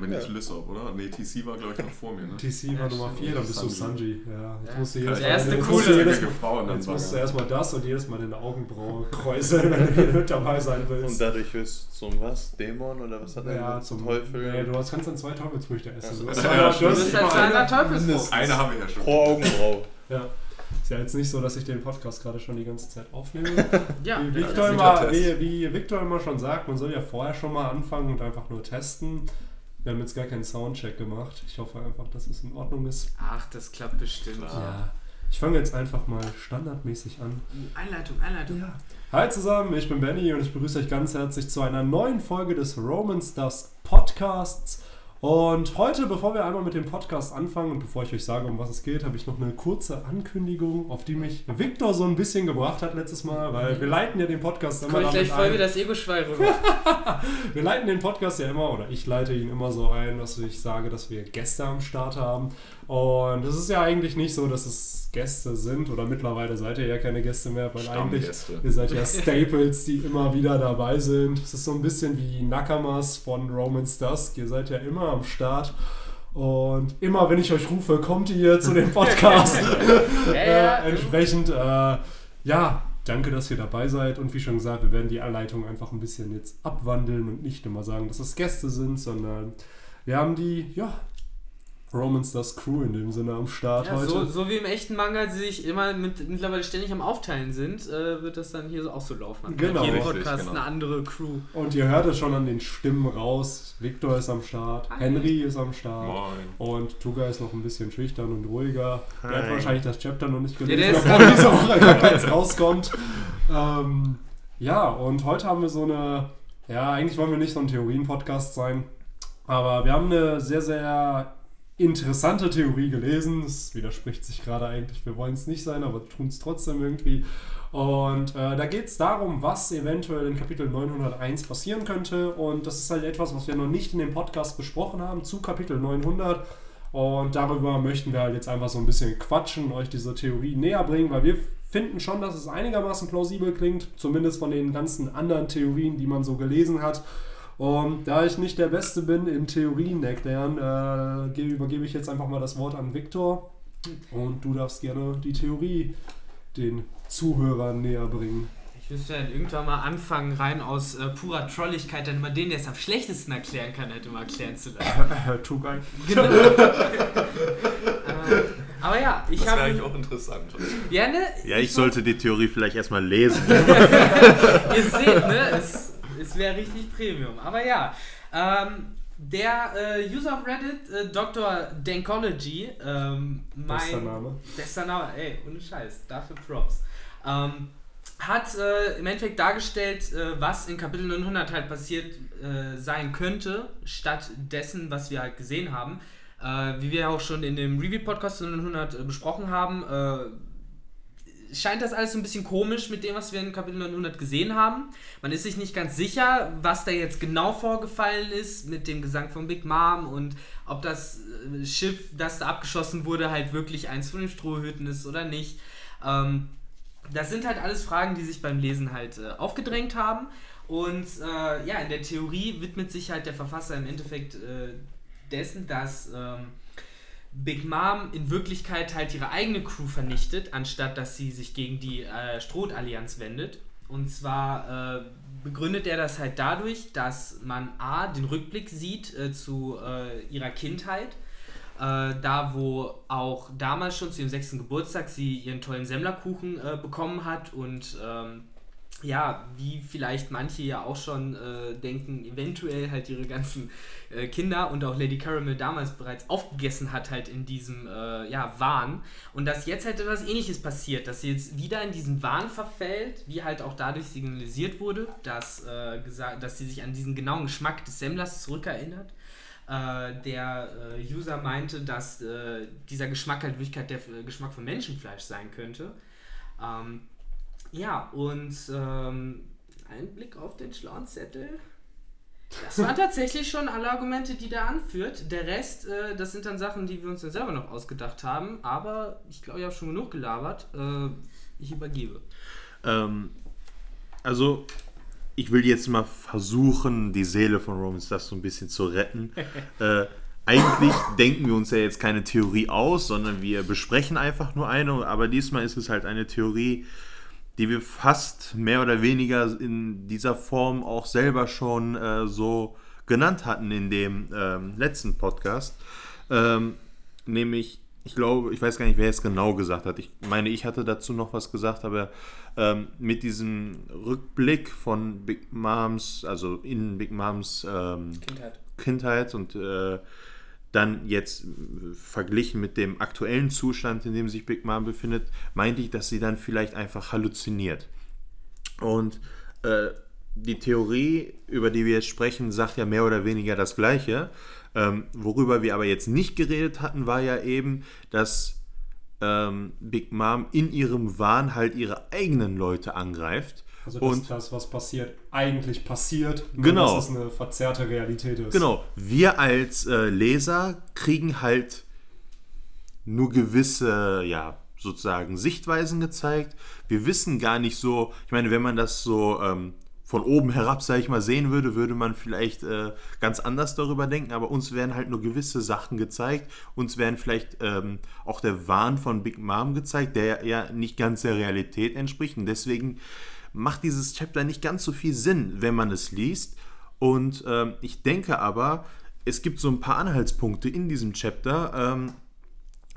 Dann bin ich Lissop, oder? Nee, TC war, glaube ich, noch vor mir. Ne? TC war Nummer 4, dann bist du Sanji. Ja, jetzt musst du jedes Der erste coole. musst jedes, Frauen dann jetzt musst du erstmal das und jedes Mal deine Augenbraue kräuseln, wenn du hier mit dabei sein Und willst. dadurch wirst du zum was? Dämon oder was hat er Ja, zum Teufel? Nee, du hast, kannst dann zwei Teufelsfrüchte essen. Also- Ja, das, Du bist immer halt eine- kleiner Teufelsfrucht. Eine habe ich ja schon. Pro Augenbraue. Ja. Ist ja jetzt nicht so, dass ich den Podcast gerade schon die ganze Zeit aufnehme. Ja, Wie Ja, Victor, das ist immer, wie, wie Victor immer schon sagt, man soll ja vorher schon mal anfangen und einfach nur testen. Wir haben jetzt gar keinen Soundcheck gemacht. Ich hoffe einfach, dass es in Ordnung ist. Ach, das klappt bestimmt. Klar. Ich fange jetzt einfach mal standardmäßig an. Einleitung, Einleitung. Ja. Hi zusammen, ich bin Benny und ich begrüße euch ganz herzlich zu einer neuen Folge des Roman Stars Podcasts. Und heute, bevor wir einmal mit dem Podcast anfangen und bevor ich euch sage, um was es geht, habe ich noch eine kurze Ankündigung, auf die mich Victor so ein bisschen gebracht hat letztes Mal, weil wir leiten ja den Podcast immer komme ich gleich voll wie das Ego-Schwein rüber. Wir leiten den Podcast ja immer, oder ich leite ihn immer so ein, dass ich sage, dass wir Gäste am Start haben. Und es ist ja eigentlich nicht so, dass es Gäste sind, oder mittlerweile seid ihr ja keine Gäste mehr, weil eigentlich ihr seid ja Staples, die immer wieder dabei sind. Es ist so ein bisschen wie Nakamas von Roman's Dusk. Ihr seid ja immer am Start. Und immer, wenn ich euch rufe, kommt ihr zu dem Podcast. Ja, ja. äh, entsprechend, äh, ja, danke, dass ihr dabei seid. Und wie schon gesagt, wir werden die Anleitung einfach ein bisschen jetzt abwandeln und nicht immer sagen, dass es Gäste sind, sondern wir haben die, ja, Romans das Crew in dem Sinne am Start Ja, heute. so, so wie im echten Manga, die sich immer mit, mittlerweile ständig am Aufteilen sind, äh, wird das dann hier so auch so laufen. Genau. Jeder Richtig, Podcast genau. eine andere Crew. Und ihr hört es schon an den Stimmen raus. Victor ist am Start, Hi. Henry ist am Start. Moin. Und Tuga ist noch ein bisschen schüchtern und ruhiger. Der hat Hi. wahrscheinlich das Chapter noch nicht Ja, gelesen, ist- bevor diese Woche keins rauskommt. Ähm, ja, und heute haben wir so eine, ja, eigentlich wollen wir nicht so ein Theorien-Podcast sein, aber wir haben eine sehr, sehr interessante Theorie gelesen. Das widerspricht sich gerade eigentlich, wir wollen es nicht sein, aber tun es trotzdem irgendwie. Und äh, da geht es darum, was eventuell in Kapitel 901 passieren könnte. Und das ist halt etwas, was wir noch nicht in dem Podcast besprochen haben zu Kapitel 900. Und darüber möchten wir halt jetzt einfach so ein bisschen quatschen, euch diese Theorie näher bringen, weil wir finden schon, dass es einigermaßen plausibel klingt, zumindest von den ganzen anderen Theorien, die man so gelesen hat. Und da ich nicht der Beste bin im Theorien erklären, äh, ge- übergebe ich jetzt einfach mal das Wort an Viktor. Und du darfst gerne die Theorie den Zuhörern näher bringen. Ich müsste dann irgendwann mal anfangen, rein aus äh, purer Trolligkeit, dann immer den, der es am schlechtesten erklären kann, halt immer erklären zu lassen. Tugai. Genau. äh, aber ja, ich Das wäre habe. eigentlich auch interessant. Ja, ne? Ja, ich sollte die Theorie vielleicht erstmal lesen. Ihr seht, ne? Es, es wäre richtig Premium. Aber ja, ähm, der äh, User auf Reddit, äh, Dr. Dankology, ähm, mein. Bester Name. Bester Name, ey, ohne Scheiß, dafür Props. Ähm, hat äh, im Endeffekt dargestellt, äh, was in Kapitel 900 halt passiert äh, sein könnte, statt dessen, was wir halt gesehen haben. Äh, wie wir auch schon in dem Review-Podcast 900 äh, besprochen haben, äh, scheint das alles so ein bisschen komisch mit dem, was wir in Kapitel 900 gesehen haben. Man ist sich nicht ganz sicher, was da jetzt genau vorgefallen ist mit dem Gesang von Big Mom und ob das äh, Schiff, das da abgeschossen wurde, halt wirklich eins von den Strohhüten ist oder nicht. Ähm, das sind halt alles Fragen, die sich beim Lesen halt äh, aufgedrängt haben. Und äh, ja, in der Theorie widmet sich halt der Verfasser im Endeffekt äh, dessen, dass ähm, Big Mom in Wirklichkeit halt ihre eigene Crew vernichtet, anstatt dass sie sich gegen die äh, Stroh-Allianz wendet. Und zwar äh, begründet er das halt dadurch, dass man A, den Rückblick sieht äh, zu äh, ihrer Kindheit, äh, da wo auch damals schon zu ihrem sechsten Geburtstag sie ihren tollen Semmlerkuchen äh, bekommen hat und ähm, ja, wie vielleicht manche ja auch schon äh, denken, eventuell halt ihre ganzen äh, Kinder und auch Lady Caramel damals bereits aufgegessen hat, halt in diesem äh, ja, Wahn. Und dass jetzt halt etwas ähnliches passiert, dass sie jetzt wieder in diesen Wahn verfällt, wie halt auch dadurch signalisiert wurde, dass, äh, gesagt, dass sie sich an diesen genauen Geschmack des Semmlers zurückerinnert. Äh, der äh, User meinte, dass dieser Geschmack halt in Wirklichkeit der Geschmack von Menschenfleisch sein könnte. Ähm, ja, und ähm, ein Blick auf den schlauen Zettel. Das waren tatsächlich schon alle Argumente, die der anführt. Der Rest, äh, das sind dann Sachen, die wir uns dann selber noch ausgedacht haben. Aber ich glaube, ich habe schon genug gelabert. Äh, ich übergebe. ähm, also, ich will jetzt mal versuchen, die Seele von Romans das so ein bisschen zu retten. äh, eigentlich denken wir uns ja jetzt keine Theorie aus, sondern wir besprechen einfach nur eine, aber diesmal ist es halt eine Theorie, die wir fast mehr oder weniger in dieser Form auch selber schon äh, so genannt hatten in dem ähm, letzten Podcast. Ähm, nämlich, ich glaube, ich weiß gar nicht, wer es genau gesagt hat. Ich meine, ich hatte dazu noch was gesagt, aber ähm, mit diesem Rückblick von Big Moms, also in Big Moms ähm, Kindheit. Kindheit und äh, dann jetzt äh, verglichen mit dem aktuellen Zustand, in dem sich Big Mom befindet, meinte ich, dass sie dann vielleicht einfach halluziniert. Und äh, die Theorie, über die wir jetzt sprechen, sagt ja mehr oder weniger das Gleiche. Ähm, worüber wir aber jetzt nicht geredet hatten, war ja eben, dass ähm, Big Mom in ihrem Wahn halt ihre eigenen Leute angreift. Also dass und das, was passiert, eigentlich passiert, nur Genau. dass es eine verzerrte Realität ist. Genau, wir als äh, Leser kriegen halt nur gewisse, ja, sozusagen Sichtweisen gezeigt. Wir wissen gar nicht so, ich meine, wenn man das so ähm, von oben herab, sage ich mal, sehen würde, würde man vielleicht äh, ganz anders darüber denken, aber uns werden halt nur gewisse Sachen gezeigt. Uns werden vielleicht ähm, auch der Wahn von Big Mom gezeigt, der ja nicht ganz der Realität entspricht. Und deswegen macht dieses Chapter nicht ganz so viel Sinn, wenn man es liest. Und ähm, ich denke aber, es gibt so ein paar Anhaltspunkte in diesem Chapter, ähm,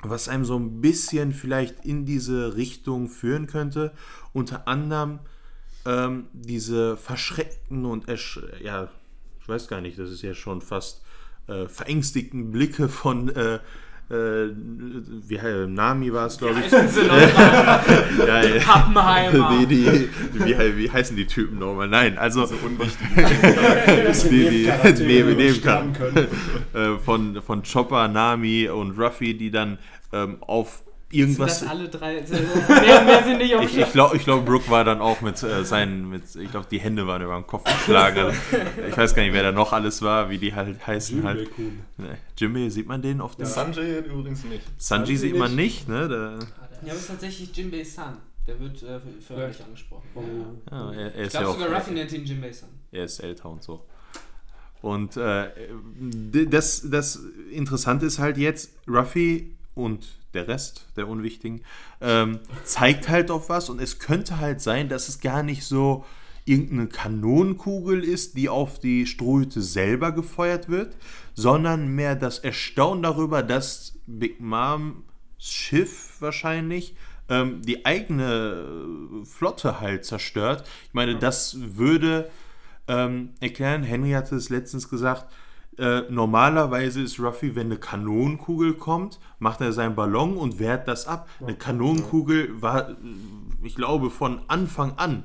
was einem so ein bisschen vielleicht in diese Richtung führen könnte. Unter anderem ähm, diese verschreckten und ja, ich weiß gar nicht, das ist ja schon fast äh, verängstigten Blicke von äh, äh, wie äh, Nami war es, glaube ich. Ja, ja. Pappenheimer. Die, die, wie, wie heißen die Typen nochmal? Nein, also So unwichtig. Die, die- neben- die neben- äh, von, von Chopper, Nami und Ruffy, die dann ähm, auf Sind irgendwas. das alle drei? Mehr, mehr sind nicht auf Ich, ich glaube, ich glaub, Brooke war dann auch mit äh, seinen, mit, ich glaube, die Hände waren über den Kopf geschlagen. Also, ich weiß gar nicht, wer da noch alles war, wie die halt heißen halt. Jimbe-Kun. Ne, Jimmy sieht man den auf der Sanjay übrigens nicht. Sanji sieht man nicht, ne? Da, Ja, aber es ist tatsächlich Jinbei Sun. Der wird äh, förmlich angesprochen. Oh. ja, er, er Ich ist ja glaube auch. sogar Ruffy nennt ihn Jinbei Sun. Er ist älter und so. Und äh, das, das Interessante ist halt jetzt, Ruffy und der Rest der Unwichtigen ähm, zeigt halt auf was und es könnte halt sein, dass es gar nicht so irgendeine Kanonenkugel ist, die auf die Strohhüte selber gefeuert wird, sondern mehr das Erstaunen darüber, dass Big Moms Schiff wahrscheinlich ähm, die eigene Flotte halt zerstört. Ich meine, das würde ähm, erklären, Henry hatte es letztens gesagt, äh, normalerweise ist Ruffy, wenn eine Kanonenkugel kommt, macht er seinen Ballon und wehrt das ab. Eine Kanonenkugel war, ich glaube, von Anfang an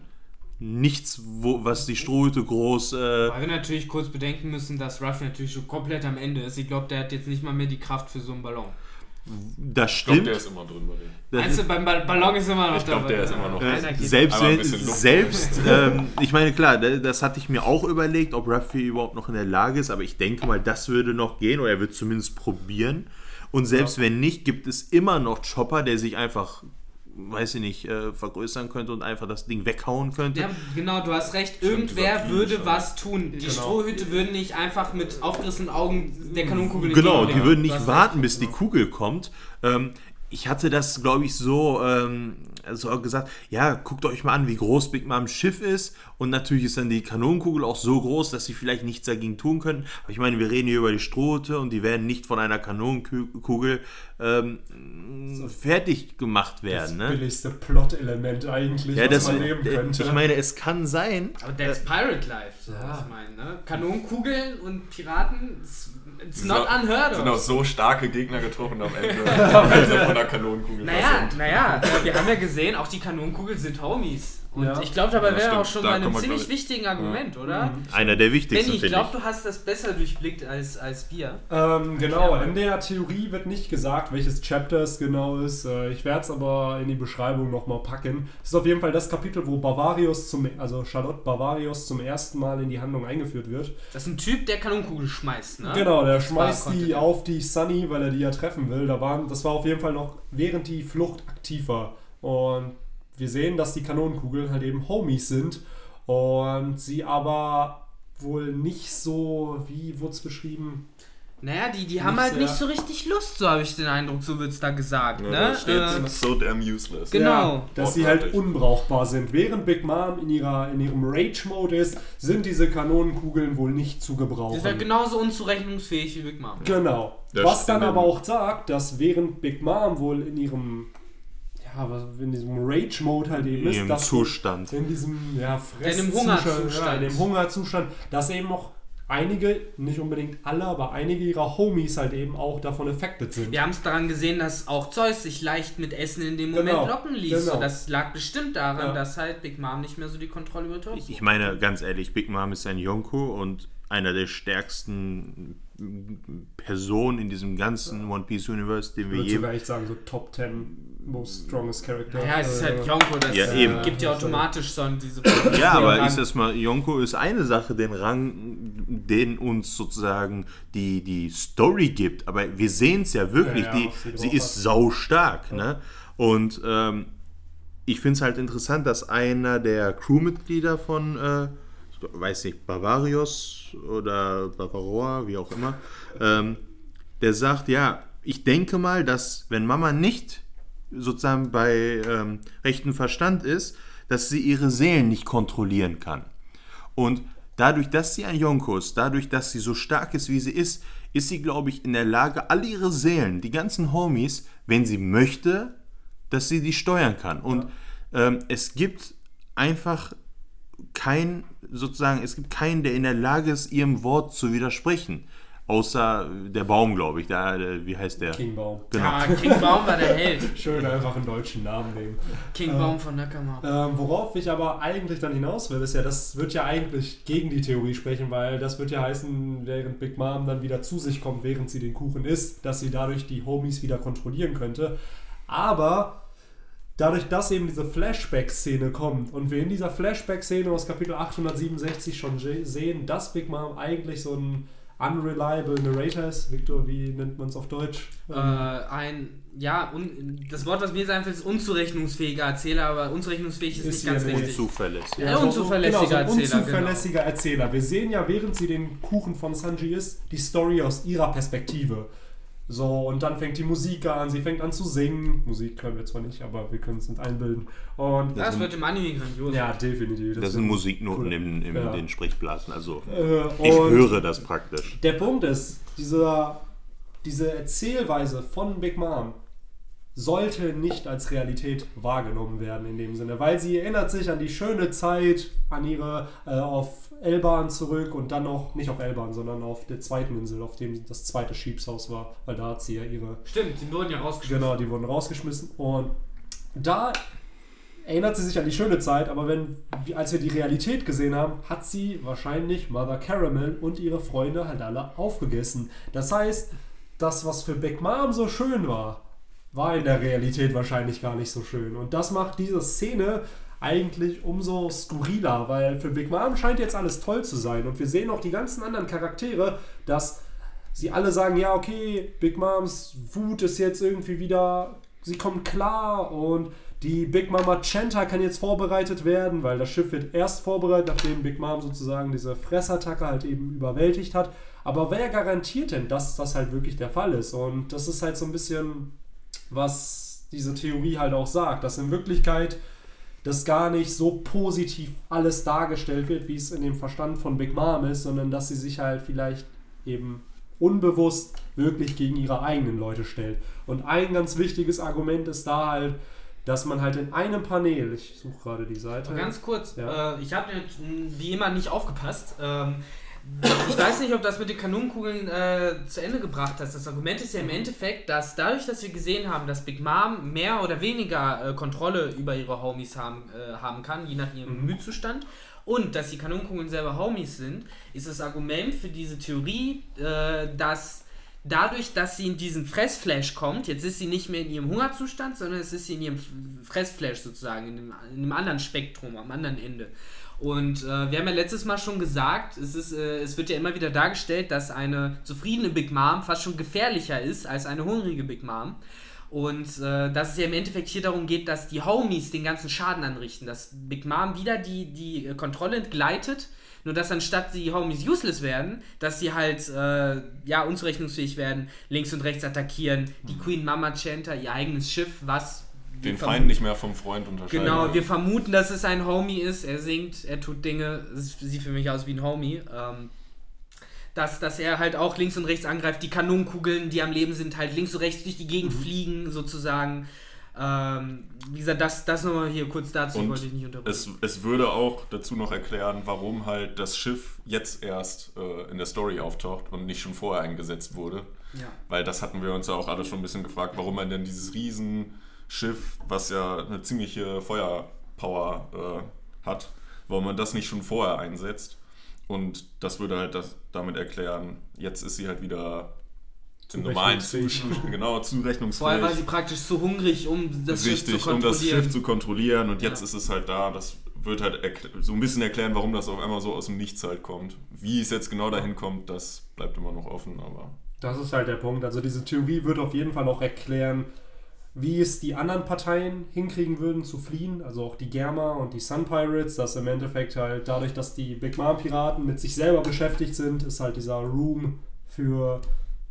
nichts, wo, was die Strohhüte groß... Äh, Weil wir natürlich kurz bedenken müssen, dass Ruffy natürlich schon komplett am Ende ist. Ich glaube, der hat jetzt nicht mal mehr die Kraft für so einen Ballon. Das Ich glaube, stimmt. der ist immer drin bei denen. Meinst du, beim Ba- Ballon ist immer noch Ich glaub, der ist immer noch Äh, selbst wenn, selbst, ähm, ich meine, klar, da- das hatte ich mir auch überlegt, ob Ruffy überhaupt noch in der Lage ist, aber ich denke mal, das würde noch gehen oder er wird zumindest probieren. Und selbst wenn nicht, gibt es immer noch Chopper, der sich einfach, weiß ich nicht, äh, vergrößern könnte und einfach das Ding weghauen könnte. Ja, genau, du hast recht. Irgendwer würde schon. was tun. Die Genau. Strohhüte würden nicht einfach mit aufgerissenen Augen der Kanonenkugel Genau, die entgegenlegen. würden nicht warten, recht. bis die Kugel kommt. Ähm, ich hatte das, glaube ich, so, ähm, so gesagt, ja, guckt euch mal an, wie groß Big Moms Schiff ist. Und natürlich ist dann die Kanonenkugel auch so groß, dass sie vielleicht nichts dagegen tun können. Aber ich meine, wir reden hier über die Strohhüte und die werden nicht von einer Kanonenkugel ähm, fertig gemacht Das werden. Ne? billigste Plot-Element eigentlich, Ja, was das, man nehmen äh, könnte. ich meine, es kann sein, Aber that's Pirate Life, so Ja. ich meine, ne? Kanonenkugeln und Piraten, it's, it's Sind not auch- unheard Sind auch of. so starke Gegner getroffen am Ende, sie von der Kanonenkugel Naja, naja, äh, wir haben ja gesehen, auch die Kanonenkugeln sind Homies. Und Ja. ich glaube, dabei Ja, wäre auch schon Da bei einem ziemlich wichtigen Argument, oder? einer der wichtigsten, Benny, ich glaube, du hast das besser durchblickt als, als wir. Ähm, genau, Ja. in der Theorie wird nicht gesagt, welches Chapter es genau ist. Äh, Ich werde es aber in die Beschreibung nochmal packen. Es ist auf jeden Fall das Kapitel, wo Bavarius zum, also Charlotte Bavarius zum ersten Mal in die Handlung eingeführt wird. Das ist ein Typ, der Kanonenkugel schmeißt, ne? Genau, der Das schmeißt die auf die Sunny, weil er die ja treffen will. Da waren, das war auf jeden Fall noch während die Flucht aktiv war. Und wir sehen, dass die Kanonenkugeln halt eben Homies sind. Und sie aber wohl nicht so, wie wurde es beschrieben? Naja, die, die haben Nicht halt sehr- nicht so richtig Lust, so habe ich den Eindruck, so wird es da gesagt. Ja, ne? da steht Äh, so damn useless. Genau. Ja, dass sie halt unbrauchbar sind. Während Big Mom in, ihrer, in ihrem Rage-Mode ist, sind diese Kanonenkugeln wohl nicht zu gebrauchen. ist halt genauso unzurechnungsfähig wie Big Mom. Genau. Das was dann aber auch sagt, dass während Big Mom wohl in ihrem, ja, was, in diesem Rage-Mode halt eben In ist, ihrem dass Zustand. in diesem ja, In dem Fresszustand, Hungerzustand. Ja, in dem Hungerzustand, dass eben noch einige, nicht unbedingt alle, aber einige ihrer Homies halt eben auch davon affected sind. Wir haben es daran gesehen, dass auch Zeus sich leicht mit Essen in dem Moment Genau, locken ließ. genau. Das lag bestimmt daran, Ja. dass halt Big Mom nicht mehr so die Kontrolle über Zeus Ich meine, ganz ehrlich, Big Mom ist ein Yonko und einer der stärksten Personen in diesem ganzen One Piece Universe, den Ich wir würde je. sogar echt sagen, so Top 10 most strongest character. Ja, es ist Äh, halt Yonko, das Ja, äh, eben. gibt ja automatisch so diese. Ja, aber Rang. ist das mal, Yonko ist eine Sache, den Rang, den uns sozusagen die, die Story gibt. Aber wir sehen es ja wirklich, Ja, ja, die, sie ist sau stark. Ne? Und ähm, ich finde es halt interessant, dass einer der Crewmitglieder von, äh, weiß nicht, Bavarios oder Bavaroa, wie auch immer, ähm, der sagt, ja, ich denke mal, dass wenn Mama nicht sozusagen bei ähm, rechten Verstand ist, dass sie ihre Seelen nicht kontrollieren kann. Und dadurch, dass sie ein Yonko ist, dadurch, dass sie so stark ist, wie sie ist, ist sie, glaube ich, in der Lage, alle ihre Seelen, die ganzen Homies, wenn sie möchte, dass sie die steuern kann. Und ähm, es gibt einfach kein, sozusagen, es gibt keinen, der in der Lage ist, ihrem Wort zu widersprechen. Außer der Baum, glaube ich. Der, der, wie heißt der? Kingbaum. Genau. Ja, King Baum war der Held. Schön einfach einen deutschen Namen nehmen. King Baum von Nakama. Ähm, worauf ich aber eigentlich dann hinaus will, ist ja, das wird ja eigentlich gegen die Theorie sprechen, weil das wird ja heißen, während Big Mom dann wieder zu sich kommt, während sie den Kuchen isst, dass sie dadurch die Homies wieder kontrollieren könnte. Aber dadurch, dass eben diese Flashback-Szene kommt und wir in dieser Flashback-Szene aus Kapitel 867 schon sehen, dass Big Mom eigentlich so ein unreliable Narrator ist. Victor, wie nennt man es auf Deutsch? Äh, ein, ja, un, das Wort, was mir jetzt einfällt, ist unzurechnungsfähiger Erzähler, aber unzurechnungsfähig ist, Ist nicht ganz ja richtig. Unzuverlässig. Ja, unzuverlässiger genau, so ein Erzähler, genau. Unzuverlässiger Erzähler. Wir sehen ja, während sie den Kuchen von Sanji isst, die Story aus ihrer Perspektive. So, und dann fängt die Musik an, sie fängt an zu singen. Musik können wir zwar nicht, aber wir können es uns einbilden. Und Das wird im Anime grandios. ja, definitiv. Das sind wird Musiknoten cool. in, in Ja. den Sprechblasen. Also Äh, ich höre das praktisch. Der Punkt ist, dieser, diese Erzählweise von Big Mom sollte nicht als Realität wahrgenommen werden in dem Sinne, weil sie erinnert sich an die schöne Zeit, an ihre äh, auf Elban zurück und dann noch, nicht auf Elban, sondern auf der zweiten Insel, auf dem das zweite Schiebshaus war, weil da hat sie ja ihre Stimmt, die wurden ja rausgeschmissen. Genau, die wurden rausgeschmissen. Und da erinnert sie sich an die schöne Zeit, aber wenn, als wir die Realität gesehen haben, hat sie wahrscheinlich Mother Caramel und ihre Freunde halt alle aufgegessen. Das heißt, das, was für Big Mom so schön war, war in der Realität wahrscheinlich gar nicht so schön. Und das macht diese Szene eigentlich umso skurriler, weil für Big Mom scheint jetzt alles toll zu sein. Und wir sehen auch die ganzen anderen Charaktere, dass sie alle sagen, ja, okay, Big Moms Wut ist jetzt irgendwie wieder, sie kommt klar und die Big Mama Chanta kann jetzt vorbereitet werden, weil das Schiff wird erst vorbereitet, nachdem Big Mom sozusagen diese Fressattacke halt eben überwältigt hat. Aber wer garantiert denn, dass das halt wirklich der Fall ist? Und das ist halt so ein bisschen, was diese Theorie halt auch sagt, dass in Wirklichkeit das gar nicht so positiv alles dargestellt wird, wie es in dem Verstand von Big Mom ist, sondern dass sie sich halt vielleicht eben unbewusst wirklich gegen ihre eigenen Leute stellt. Und ein ganz wichtiges Argument ist da halt, dass man halt in einem Panel, ich suche gerade die Seite. Aber Ganz kurz, Ja. äh, ich habe wie immer nicht aufgepasst. Ähm, ich weiß nicht, ob das mit den Kanonenkugeln äh, zu Ende gebracht hast. Das Argument ist ja im Endeffekt, dass dadurch, dass wir gesehen haben, dass Big Mom mehr oder weniger äh, Kontrolle über ihre Homies haben, äh, haben kann, je nach ihrem Mhm. Gemütszustand, und dass die Kanonenkugeln selber Homies sind, ist das Argument für diese Theorie, äh, dass dadurch, dass sie in diesen Fressflash kommt, jetzt ist sie nicht mehr in ihrem Hungerzustand, sondern es ist sie in ihrem Fressflash sozusagen, in einem, in einem anderen Spektrum, am anderen Ende. Und äh, wir haben ja letztes Mal schon gesagt, es, ist, äh, es wird ja immer wieder dargestellt, dass eine zufriedene Big Mom fast schon gefährlicher ist als eine hungrige Big Mom. Und äh, dass es ja im Endeffekt hier darum geht, dass die Homies den ganzen Schaden anrichten, dass Big Mom wieder die, die äh, Kontrolle entgleitet, nur dass anstatt die Homies useless werden, dass sie halt äh, ja unzurechnungsfähig werden, links und rechts attackieren, die Queen Mama Chanter, ihr eigenes Schiff, was Den Feind nicht mehr vom Freund unterscheiden. Genau, wir vermuten, dass es ein Homie ist. Er singt, er tut Dinge. Es sieht für mich aus wie ein Homie. Ähm, dass, dass er halt auch links und rechts angreift. Die Kanonenkugeln, die am Leben sind, halt links und rechts durch die Gegend fliegen, sozusagen. Ähm, wie gesagt, das, das nochmal hier kurz dazu, Und wollte ich nicht unterbrechen. Es, es würde auch dazu noch erklären, warum halt das Schiff jetzt erst äh, in der Story auftaucht und nicht schon vorher eingesetzt wurde. ja. Weil das hatten wir uns ja auch alle schon ein bisschen gefragt, warum man denn dieses Riesenschiff, was ja eine ziemliche Feuerpower äh, hat, warum man das nicht schon vorher einsetzt. Und das würde halt das damit erklären, jetzt ist sie halt wieder im normalen. Zustand, genau, zurechnungsfähig. Vorher war sie praktisch zu hungrig, um das Schiff Richtig, zu um das kontrollieren. Schiff zu kontrollieren und jetzt Ja. ist es halt da. Das wird halt so ein bisschen erklären, warum das auf einmal so aus dem Nichts halt kommt. Wie es jetzt genau dahin kommt, das bleibt immer noch offen, aber Das ist halt der Punkt. Also diese Theorie wird auf jeden Fall auch erklären, wie es die anderen Parteien hinkriegen würden zu fliehen. Also auch die Germa und die Sun Pirates, dass im Endeffekt halt dadurch, dass die Big Mom Piraten mit sich selber beschäftigt sind, ist halt dieser Room für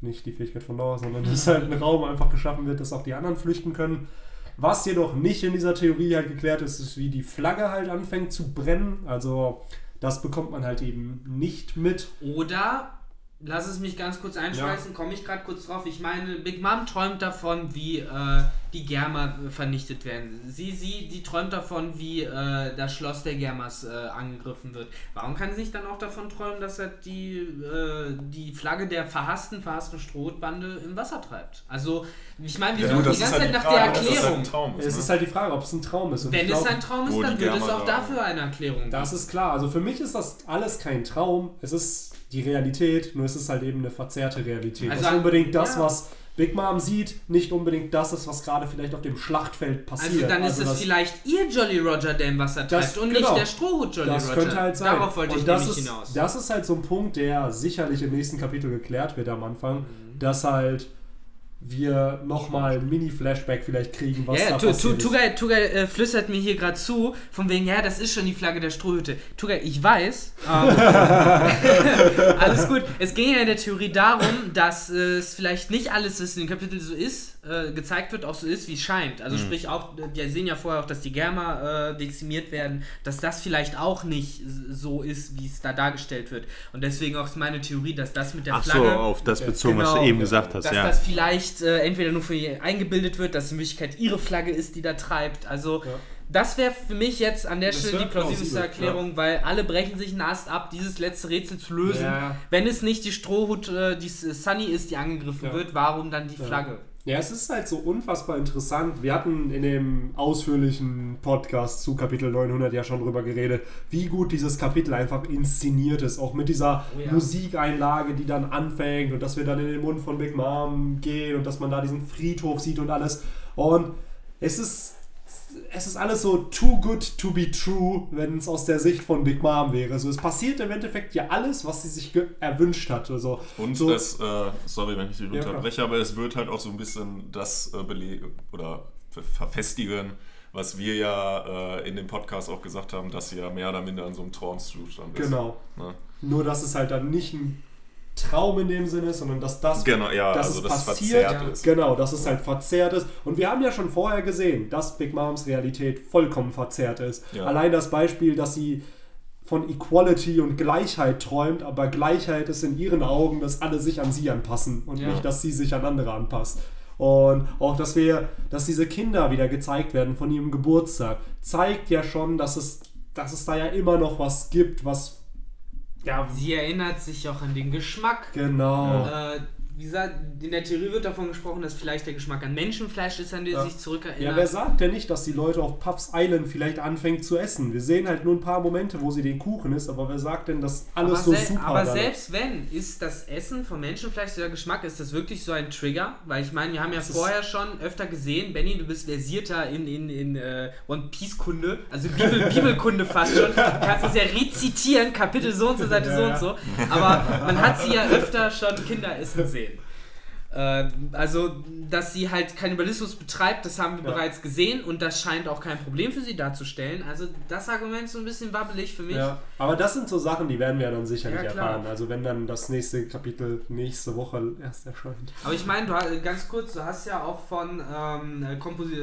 nicht die Fähigkeit von Noah, sondern dass halt ein Raum einfach geschaffen wird, dass auch die anderen flüchten können. Was jedoch nicht in dieser Theorie halt geklärt ist, ist, wie die Flagge halt anfängt zu brennen. Also das bekommt man halt eben nicht mit. Oder, lass es mich ganz kurz einschmeißen, komme ich gerade kurz drauf. Ich meine, Big Mom träumt davon, wie äh, die Germa äh, vernichtet werden. Sie, sie, die träumt davon, wie äh, das Schloss der Germas äh, angegriffen wird. Warum kann sie nicht dann auch davon träumen, dass er die, äh, die Flagge der verhassten, verhassten Strohbande im Wasser treibt? Also, ich meine, wir Ja, suchen das die ist ganze halt Zeit die nach der Frage, dass das halt Erklärung. ist. Es ne? ist halt die Frage, ob es ein Traum ist. Und Wenn es glaub, ein Traum ist, dann wird es auch da- dafür eine Erklärung Das geben. ist klar. Also für mich ist das alles kein Traum. Es ist die Realität, nur es ist halt eben eine verzerrte Realität. Also Also ein- unbedingt das, ja. was Big Mom sieht, nicht unbedingt das ist, was gerade vielleicht auf dem Schlachtfeld passiert. Also dann ist es das, vielleicht ihr Jolly Roger, der im Wasser Das- treibt und genau. nicht der Strohhut Jolly Das Roger. könnte halt sein. Darauf wollte Und ich das ist, hinaus. Das ist halt so ein Punkt, der sicherlich im nächsten Kapitel geklärt wird am Anfang, Mhm. dass halt wir nochmal ein Mini-Flashback vielleicht kriegen, was Ja, da tu, tu, passiert ist. Tugay, Tugay äh, flüstert mir hier gerade zu, von wegen, ja, das ist schon die Flagge der Strohhütte. Tugay, ich weiß. Ähm, alles gut. Es ging ja in der Theorie darum, dass äh, es vielleicht nicht alles, was in dem Kapitel so ist, äh, gezeigt wird, auch so ist, wie es scheint. Also sprich auch, äh, wir sehen ja vorher auch, dass die Germa äh, dezimiert werden, dass das vielleicht auch nicht so ist, wie es da dargestellt wird. Und deswegen auch ist meine Theorie, dass das mit der Ach so, Flagge auf das bezogen, was Genau. du eben gesagt hast, dass ja. das vielleicht äh, entweder nur für ihr eingebildet wird, dass es in Wirklichkeit ihre Flagge ist, die da treibt. Also Ja. das wäre für mich jetzt an der Das Stelle die plausibelste plausibel, Erklärung, weil alle brechen sich einen Ast ab, dieses letzte Rätsel zu lösen. Ja. Wenn es nicht die Strohhut, äh, die Sunny ist, die angegriffen Ja. wird, warum dann die Ja. Flagge? Ja, es ist halt so unfassbar interessant. Wir hatten in dem ausführlichen Podcast zu Kapitel 900 ja schon drüber geredet, wie gut dieses Kapitel einfach inszeniert ist. Auch mit dieser Oh ja. Musikeinlage, die dann anfängt und dass wir dann in den Mund von Big Mom gehen und dass man da diesen Friedhof sieht und alles. Und es ist, es ist alles so too good to be true, wenn es aus der Sicht von Big Mom wäre. Also es passiert im Endeffekt ja alles, was sie sich erwünscht hat. Also Und so, es, äh, sorry, wenn ich dich Ja, unterbreche, aber es wird halt auch so ein bisschen das äh, belegen oder ver- verfestigen, was wir ja äh, in dem Podcast auch gesagt haben, dass sie ja mehr oder minder in so einem Traumzustand ist. genau. Ne? Nur, dass es halt dann nicht ein Traum in dem Sinne ist, sondern dass das, Genau, ja, dass also es das passiert, verzerrt ist. genau, dass es halt verzerrt ist. Und wir haben ja schon vorher gesehen, dass Big Moms Realität vollkommen verzerrt ist. Ja. Allein das Beispiel, dass sie von Equality und Gleichheit träumt, aber Gleichheit ist in ihren Augen, dass alle sich an sie anpassen und Ja. nicht, dass sie sich an andere anpasst. Und auch, dass wir, dass diese Kinder wieder gezeigt werden von ihrem Geburtstag, zeigt ja schon, dass es, dass es da ja immer noch was gibt, was ja, Sie erinnert sich auch an den Geschmack. genau. Äh, wie gesagt, in der Theorie wird davon gesprochen, dass vielleicht der Geschmack an Menschenfleisch ist, an den Ja. sich zurückerinnert. Ja, wer sagt denn nicht, dass die Leute auf Puffs Island vielleicht anfängt zu essen? Wir sehen halt nur ein paar Momente, wo sie den Kuchen isst, aber wer sagt denn, dass alles aber so super Aber selbst wenn, ist das Essen von Menschenfleisch der Geschmack, ist das wirklich so ein Trigger? Weil ich meine, wir haben ja Das vorher schon öfter gesehen, Benny, du bist versierter in, in, in äh, One Piece Kunde, also Bibel, Bibelkunde fast schon. Du kannst das ja rezitieren, Kapitel so und so, Seite Ja, so und so. Aber man hat sie ja öfter schon Kinder essen sehen. Äh, also, dass sie halt Kannibalismus betreibt, das haben wir Ja. bereits gesehen und das scheint auch kein Problem für sie darzustellen. Also, das Argument ist so ein bisschen wabbelig für mich. Ja, aber das sind so Sachen, die werden wir dann sicherlich Ja, erfahren. Also wenn dann das nächste Kapitel nächste Woche erst erscheint. Aber ich meine, ha- ganz kurz, du hast ja auch von, ähm,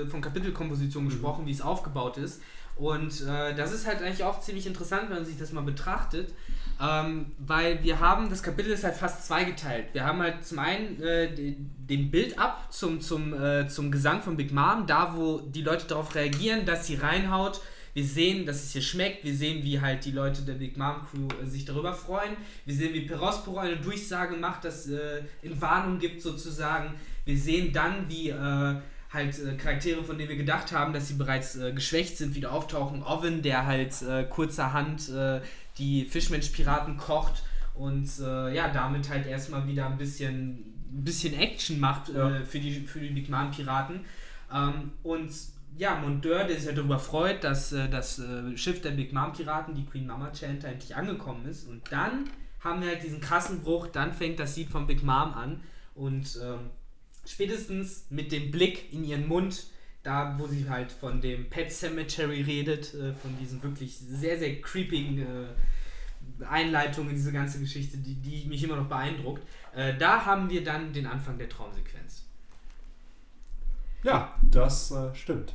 von Kapitelkomposition gesprochen, wie es aufgebaut ist. Und äh, das ist halt eigentlich auch ziemlich interessant, wenn man sich das mal betrachtet. Ähm, weil wir haben, das Kapitel ist halt fast zweigeteilt. Wir haben halt zum einen äh, den Bild ab zum, zum, äh, zum Gesang von Big Mom, da wo die Leute darauf reagieren, dass sie reinhaut. Wir sehen, dass es hier schmeckt. Wir sehen, wie halt die Leute der Big Mom Crew äh, sich darüber freuen. Wir sehen, wie Perospero eine Durchsage macht, das äh, in Warnung gibt sozusagen. Wir sehen dann, wie äh, halt äh, Charaktere, von denen wir gedacht haben, dass sie bereits äh, geschwächt sind, wieder auftauchen. Owen, der halt kurzerhand die Fischmensch-Piraten kocht und ja, damit halt erstmal wieder ein bisschen, ein bisschen Action macht Ja. äh, für, die, für die Big Mom-Piraten. Ähm, und ja, Mondeur, der sich ja darüber freut, dass äh, das äh, Schiff der Big Mom Piraten, die Queen Mama Chanter, endlich angekommen ist. Und dann haben wir halt diesen krassen Bruch, dann fängt das Lied von Big Mom an. Und ähm, spätestens mit dem Blick in ihren Mund, da wo sie halt von dem Pet Cemetery redet, äh, von diesen wirklich sehr, sehr creepigen Einleitungen in diese ganze Geschichte, die, die mich immer noch beeindruckt, äh, da haben wir dann den Anfang der Traumsequenz. Ja, das äh, stimmt.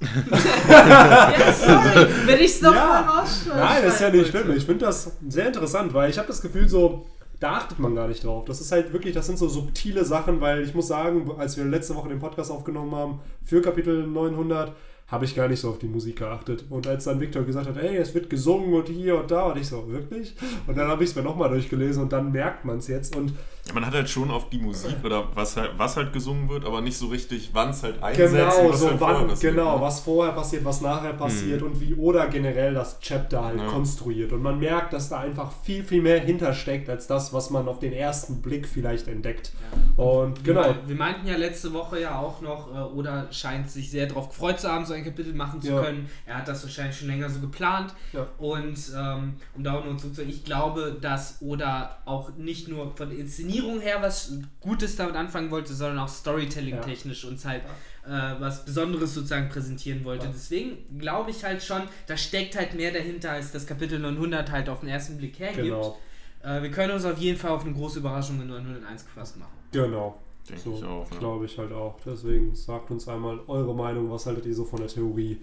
ja, sorry, wenn ich es noch Ja. mal rausschneide. Nein, das ist ja nicht schlimm. Ich finde das sehr interessant, weil ich habe das Gefühl so, da achtet man gar nicht drauf. Das ist halt wirklich, das sind so subtile Sachen, weil ich muss sagen, als wir letzte Woche den Podcast aufgenommen haben für Kapitel 900, habe ich gar nicht so auf die Musik geachtet. Und als dann Victor gesagt hat, ey, es wird gesungen und hier und da, und ich so, wirklich? Und dann habe ich es mir nochmal durchgelesen und dann merkt man es jetzt. Und Man hat halt schon auf die Musik oder was halt, was halt gesungen wird, aber nicht so richtig, wann es halt einsetzt. Genau, was so halt vorher wann, passiert, genau, ne? was vorher passiert, was nachher passiert und wie oder generell das Chapter halt Ja. konstruiert. Und man merkt, dass da einfach viel, viel mehr hintersteckt, als das, was man auf den ersten Blick vielleicht entdeckt. Und genau. Wir, wir meinten ja letzte Woche ja auch noch, äh, Oda scheint sich sehr darauf gefreut zu haben, so ein Kapitel machen zu Ja. können. Er hat das wahrscheinlich schon länger so geplant. Ja. Und ähm, um da auch nur zu ich glaube, dass Oda auch nicht nur von der Inszenierung her was Gutes damit anfangen wollte, sondern auch Storytelling-technisch uns halt äh, was Besonderes sozusagen präsentieren wollte. Ja. Deswegen glaube ich halt schon, da steckt halt mehr dahinter, als das Kapitel 900 halt auf den ersten Blick hergibt. Genau. Äh, wir können uns auf jeden Fall auf eine große Überraschung in 901 gefasst machen. Genau. Denke So, ich auch. Ja. glaube ich halt auch. Deswegen sagt uns einmal eure Meinung, was haltet ihr so von der Theorie?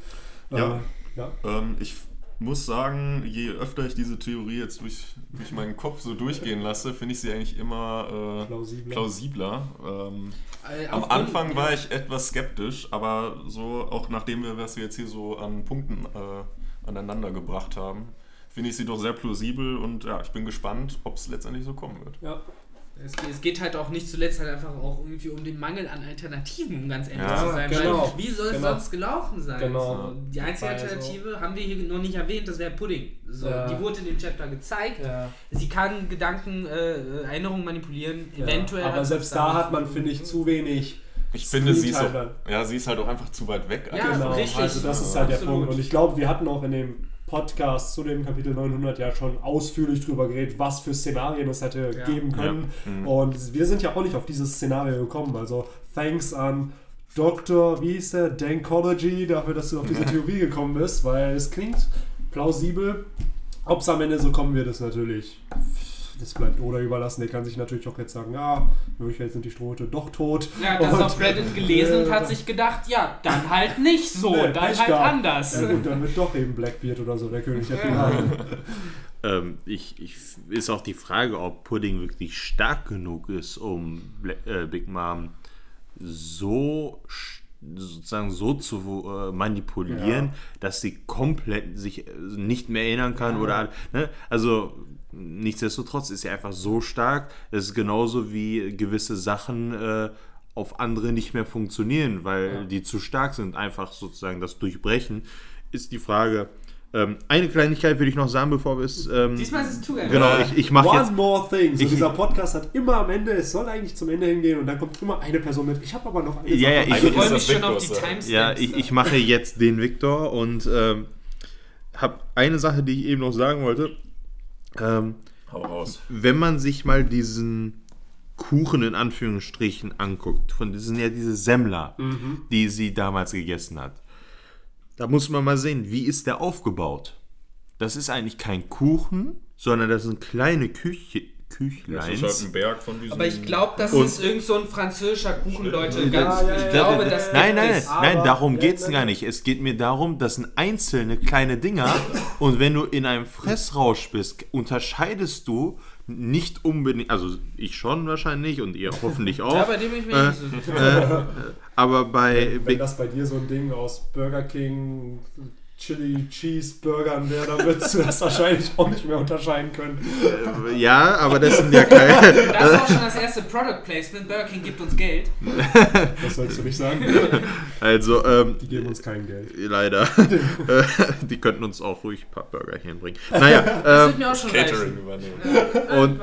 Ja. Äh, ja. Ähm, ich muss sagen, je öfter ich diese Theorie jetzt durch, durch meinen Kopf so durchgehen lasse, finde ich sie eigentlich immer äh, Plausibler. plausibler. Ähm, Äh, am Anfang war ich etwas skeptisch, aber so auch nachdem wir was wir jetzt hier so an Punkten äh, aneinander gebracht haben, finde ich sie doch sehr plausibel und ja, ich bin gespannt, ob es letztendlich so kommen wird. Ja. Es geht, es geht halt auch nicht zuletzt halt einfach auch irgendwie um den Mangel an Alternativen, um ganz ehrlich Ja, zu sein. genau. Weil wie soll es Genau. sonst gelaufen sein? Genau. So, die einzige Also- Alternative haben wir hier noch nicht erwähnt, das wäre Pudding. So, Ja. Die wurde in dem Chapter gezeigt. Ja. Sie kann Gedanken, äh, Erinnerungen manipulieren, eventuell. Aber selbst da hat man, finde ich, zu wenig. Ich finde, sie ist, auch, ja, sie ist halt auch einfach zu weit weg. Ja, genau, richtig. also das ist halt der Absolut. Punkt. Und ich glaube, wir hatten auch in dem Podcast zu dem Kapitel 900 ja schon ausführlich drüber geredet, was für Szenarien es hätte Ja. geben können. Ja. Mhm. Und wir sind ja auch nicht auf dieses Szenario gekommen. Also thanks an Dr. wie hieß der? Dankology dafür, dass du auf diese Theorie gekommen bist, weil es klingt plausibel. Ob es am Ende so kommen wird, ist natürlich. Das bleibt Oda überlassen. Der kann sich natürlich auch jetzt sagen, ja, in Wirklichkeit sind die Strohhüte doch tot. Ja, das Und- auf Reddit gelesen und äh, hat sich gedacht, ja, dann halt nicht so, Nee, dann halt gehabt. anders. Ja gut, dann wird doch eben Blackbeard oder so der König der Piraten. Ähm, ich, ich, ist auch die Frage, ob Pudding wirklich stark genug ist, um Bla äh, Big Mom so sch- sozusagen so zu äh, manipulieren, Ja. dass sie komplett sich äh, nicht mehr erinnern kann Ja. oder ne? also nichtsdestotrotz ist sie einfach so stark, es ist genauso wie gewisse Sachen äh, auf andere nicht mehr funktionieren, weil Ja. die zu stark sind, einfach sozusagen das Durchbrechen, ist die Frage. Ähm, eine Kleinigkeit würde ich noch sagen, bevor wir es. Ähm, Diesmal ist es Tour. Genau, ich, ich mache One jetzt. more thing. So, Ich- dieser Podcast hat immer am Ende, es soll eigentlich zum Ende hingehen und dann kommt immer eine Person mit. Ich habe aber noch eine Ja, ja, Sache. ich- freue ist mich schon auf die. Timestamps. Ja, ich, ich mache jetzt den Victor und ähm, habe eine Sache, die ich eben noch sagen wollte. Ähm, Hau raus. wenn man sich mal diesen Kuchen in Anführungsstrichen anguckt, von das sind ja diese Semmler, die sie damals gegessen hat. Da muss man mal sehen, wie ist der aufgebaut? Das ist eigentlich kein Kuchen, sondern das sind kleine Küche, Das ist halt Küchleins. ein Berg von diesen. Aber ich glaube, das Und- ist irgend so ein französischer Kuchen, Leute. Ja, Ganz, ja, ich ja, glaube, ja. das Nein, gibt nein, es. nein, nein, darum Ja, geht es nein, gar nein. nicht. Es geht mir darum, das sind einzelne kleine Dinger und wenn du in einem Fressrausch bist, unterscheidest du nicht unbedingt, also ich schon wahrscheinlich und ihr hoffentlich auch, Ja, bei dem bin ich mir Äh, nicht so sicher. aber bei Wenn das bei dir so ein Ding aus Burger King, Chili Cheese Burgern wäre, dann würdest du das wahrscheinlich auch nicht mehr unterscheiden können. ja, aber das sind ja keine, Das ist auch schon das erste Product Placement. Burger King gibt uns Geld. Das sollst du nicht sagen. also ähm, Die geben uns kein Geld. leider, Äh, die könnten uns auch ruhig ein paar Burger hinbringen. Naja, Das ähm, wird mir auch schon Catering reichen. übernehmen.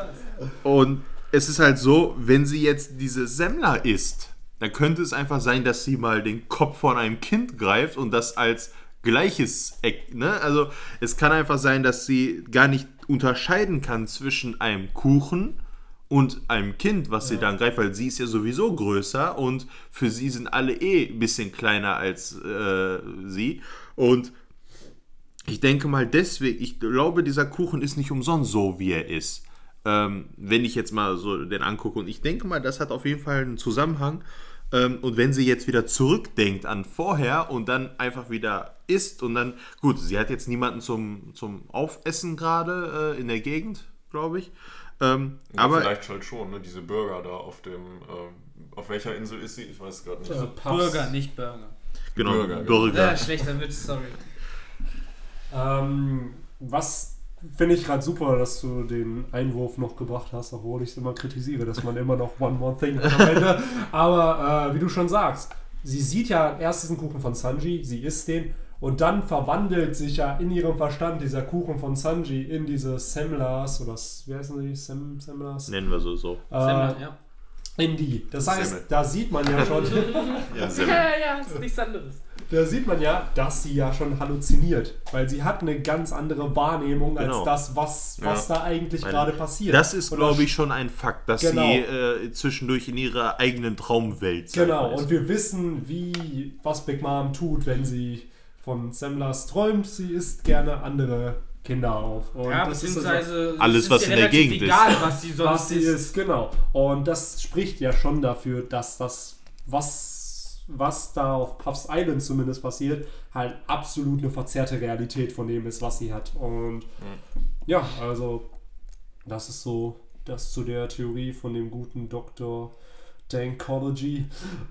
Und, und es ist halt so, wenn sie jetzt diese Semmler isst, dann könnte es einfach sein, dass sie mal den Kopf von einem Kind greift und das als gleiches Eck, ne? Also es kann einfach sein, dass sie gar nicht unterscheiden kann zwischen einem Kuchen und einem Kind, was sie dann greift, weil sie ist ja sowieso größer und für sie sind alle eh ein bisschen kleiner als äh, sie. Und ich denke mal deswegen, ich glaube, dieser Kuchen ist nicht umsonst so, wie er ist. Ähm, wenn ich jetzt mal so den angucke. Und ich denke mal, das hat auf jeden Fall einen Zusammenhang. Ähm, und wenn sie jetzt wieder zurückdenkt an vorher und dann einfach wieder isst und dann, gut, sie hat jetzt niemanden zum, zum Aufessen gerade äh, in der Gegend, glaube ich. Ähm, Ja, aber vielleicht halt schon, ne? Diese Burger da auf dem. ähm, auf welcher Insel ist sie? Ich weiß es gerade nicht. Also Burger, nicht Burger. genau, Burger, Burger. Ja, schlechter Witz, sorry. Ähm, was finde ich gerade super, dass du den Einwurf noch gebracht hast, obwohl ich es immer kritisiere, dass man immer noch One More Thing hat am Ende. Aber äh, wie du schon sagst, sie sieht ja erst diesen Kuchen von Sanji, sie isst den und dann verwandelt sich ja in ihrem Verstand dieser Kuchen von Sanji in diese Semlas oder wie heißen die? Sem Semlas? Nennen wir so so. Äh, Semmel, ja. In die. Das heißt, Semmel. da sieht man ja schon, Ja, Ja, ja, ist nichts anderes. da sieht man ja, dass sie ja schon halluziniert, weil sie hat eine ganz andere Wahrnehmung Genau. als das, was, was da eigentlich gerade passiert. Das ist, glaube ich, schon ein Fakt, dass Genau. sie äh, zwischendurch in ihrer eigenen Traumwelt Genau, ist. und wir wissen, wie, was Big Mom tut, wenn sie von Semlas träumt. Sie isst gerne andere Kinder auf. Und Ja, das ist also, Alles, es was in der Gegend ist. egal, was sie sonst was sie ist. ist, genau. Und das spricht ja schon dafür, dass das, was, was da auf Puffs Island zumindest passiert, halt absolut eine verzerrte Realität von dem ist, was sie hat. Und ja, also das ist so das zu der Theorie von dem guten Dr. Dankology.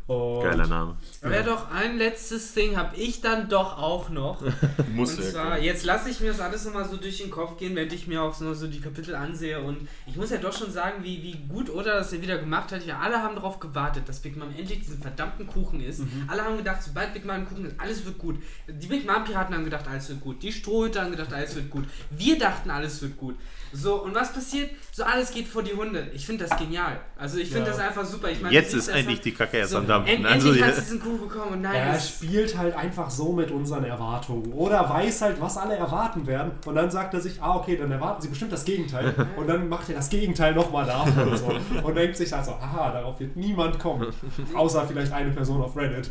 Und Geiler Name. Ja, doch, ein letztes Ding habe ich dann doch auch noch. Muss Und ja. zwar, kommen. jetzt lasse ich mir das alles nochmal so durch den Kopf gehen, während ich mir auch so, so die Kapitel ansehe. Und ich muss ja doch schon sagen, wie, wie gut Oda das ja wieder gemacht hat. Wir alle haben darauf gewartet, dass Big Mom endlich diesen verdammten Kuchen isst. Alle haben gedacht, sobald Big Mom einen Kuchen isst, alles wird gut. Die Big Mom Piraten haben gedacht, alles wird gut. Die Strohhüte haben gedacht, alles wird gut. Wir dachten, alles wird gut. So, und was passiert? So, alles geht vor die Hunde. Ich finde das genial. Also, ich finde Ja. das einfach super. Ich meine, Jetzt ist endlich das die Kacke erst so, am Dampfen. End, Also, endlich ja. hast du diesen Kuchen bekommen und nein, er es- spielt halt einfach so mit unseren Erwartungen. Oder weiß halt, was alle erwarten werden. Und dann sagt er sich, ah, okay, dann erwarten sie bestimmt das Gegenteil. Und dann macht er das Gegenteil nochmal nach oder so. Und denkt sich also, aha, darauf wird niemand kommen. Außer vielleicht eine Person auf Reddit.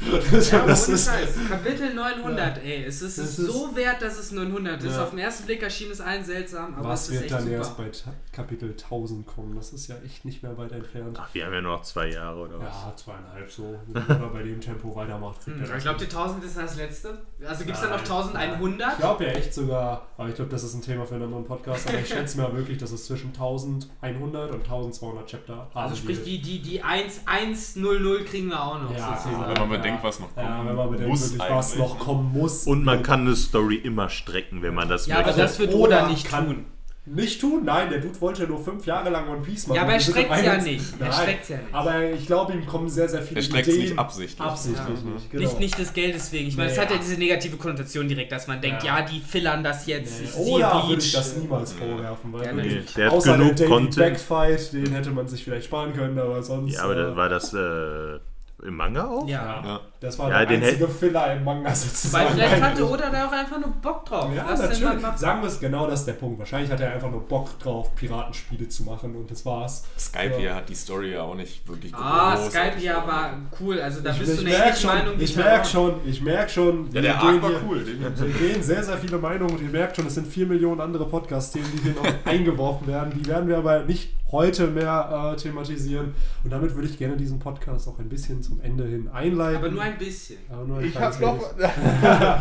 Ja, das ist, Scheiß. Kapitel 900, ey. Es ist, Das so wert, dass es 900 ist. Ja. Auf den ersten Blick erschien es allen seltsam, aber was es ist wird echt dann super. erst bei Kapitel 1000 kommen? Das ist ja echt nicht mehr weit entfernt. Ach, wir haben ja nur noch zwei Jahre oder was? Ja, zweieinhalb so. Wenn man bei dem Tempo weitermacht, kriegt Hm, er ich glaube, die hin. 1000 ist das letzte. Also gibt es dann noch Nein, 1100? Ich glaube ja echt sogar, aber ich glaube, das ist ein Thema für einen anderen Podcast, aber ich schätze mal wirklich, dass es zwischen 1100 und 1200 Chapter haben Also sprich, die, die, die 1, 100 kriegen wir auch noch. Ja, sozusagen. Wenn man bedenkt, was noch kommen Ja, wenn man bedenkt, muss wirklich, was noch kommen muss. Und man kann eine Story immer strecken, wenn man das Ja, aber möchte. das wird Oda Oda nicht kann- tun. Nicht tun? Nein, der Dude wollte ja nur fünf Jahre lang One Piece machen. Ja, aber er streckt's im ja 21. nicht. Er streckt's ja nicht. Aber ich glaube, ihm kommen sehr, sehr viele Er streckt Ideen. nicht absichtlich. Absichtlich Ja. nicht, genau. Nicht, nicht des Geldes wegen. Ich meine, Nee, es hat ja ja. diese negative Konnotation direkt, dass man denkt, Ja. ja, die fillern das jetzt. Nee. Ich sehe Oder würde Bleach. ich das niemals vorwerfen, weil Ja, wirklich- natürlich. Der hat außer genug der Daily Content. Backfight, den hätte man sich vielleicht sparen können, aber sonst. Ja, aber äh, das war das äh, Im Manga auch? Ja. Ja. Das war Ja, der den einzige Filler im Manga sozusagen. Weil vielleicht hatte eigentlich. Oda da auch einfach nur Bock drauf. Ja, mal natürlich. Sagen wir es genau, das ist der Punkt. Wahrscheinlich hat er einfach nur Bock drauf, Piratenspiele zu machen und das war's. Skype Ja. hier hat die Story ja auch nicht wirklich Ah, groß. Skype ja war cool. Also da ich bist du ich eine merke ähnliche schon, Meinung ich merke schon, ich merke schon. Ja, der Arc war hier- cool. Wir gehen sehr, sehr viele Meinungen und ihr merkt schon, es sind vier Millionen andere Podcast-Themen, die hier noch eingeworfen werden. Die werden wir aber nicht heute mehr äh, thematisieren. Und damit würde ich gerne diesen Podcast auch ein bisschen zum Ende hin einleiten. Aber nur ein bisschen. Aber nur ein Ich kleines hab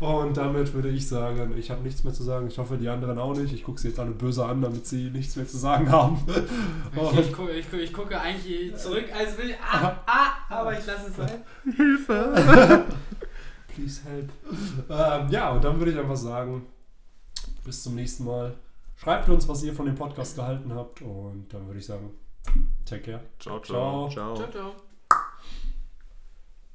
noch. Und damit würde ich sagen, ich habe nichts mehr zu sagen. Ich hoffe, die anderen auch nicht. Ich gucke sie jetzt alle böse an, damit sie nichts mehr zu sagen haben. Ich, ich, gucke, ich, gucke, ich gucke eigentlich zurück, als will ich. Ah, ah, aber ich lasse es sein. please help. Ähm, ja, und dann würde ich einfach sagen, bis zum nächsten Mal. Schreibt uns, was ihr von dem Podcast gehalten habt. Und dann würde ich sagen, take care. ciao, ciao. Ciao. Ciao. Ciao, ciao.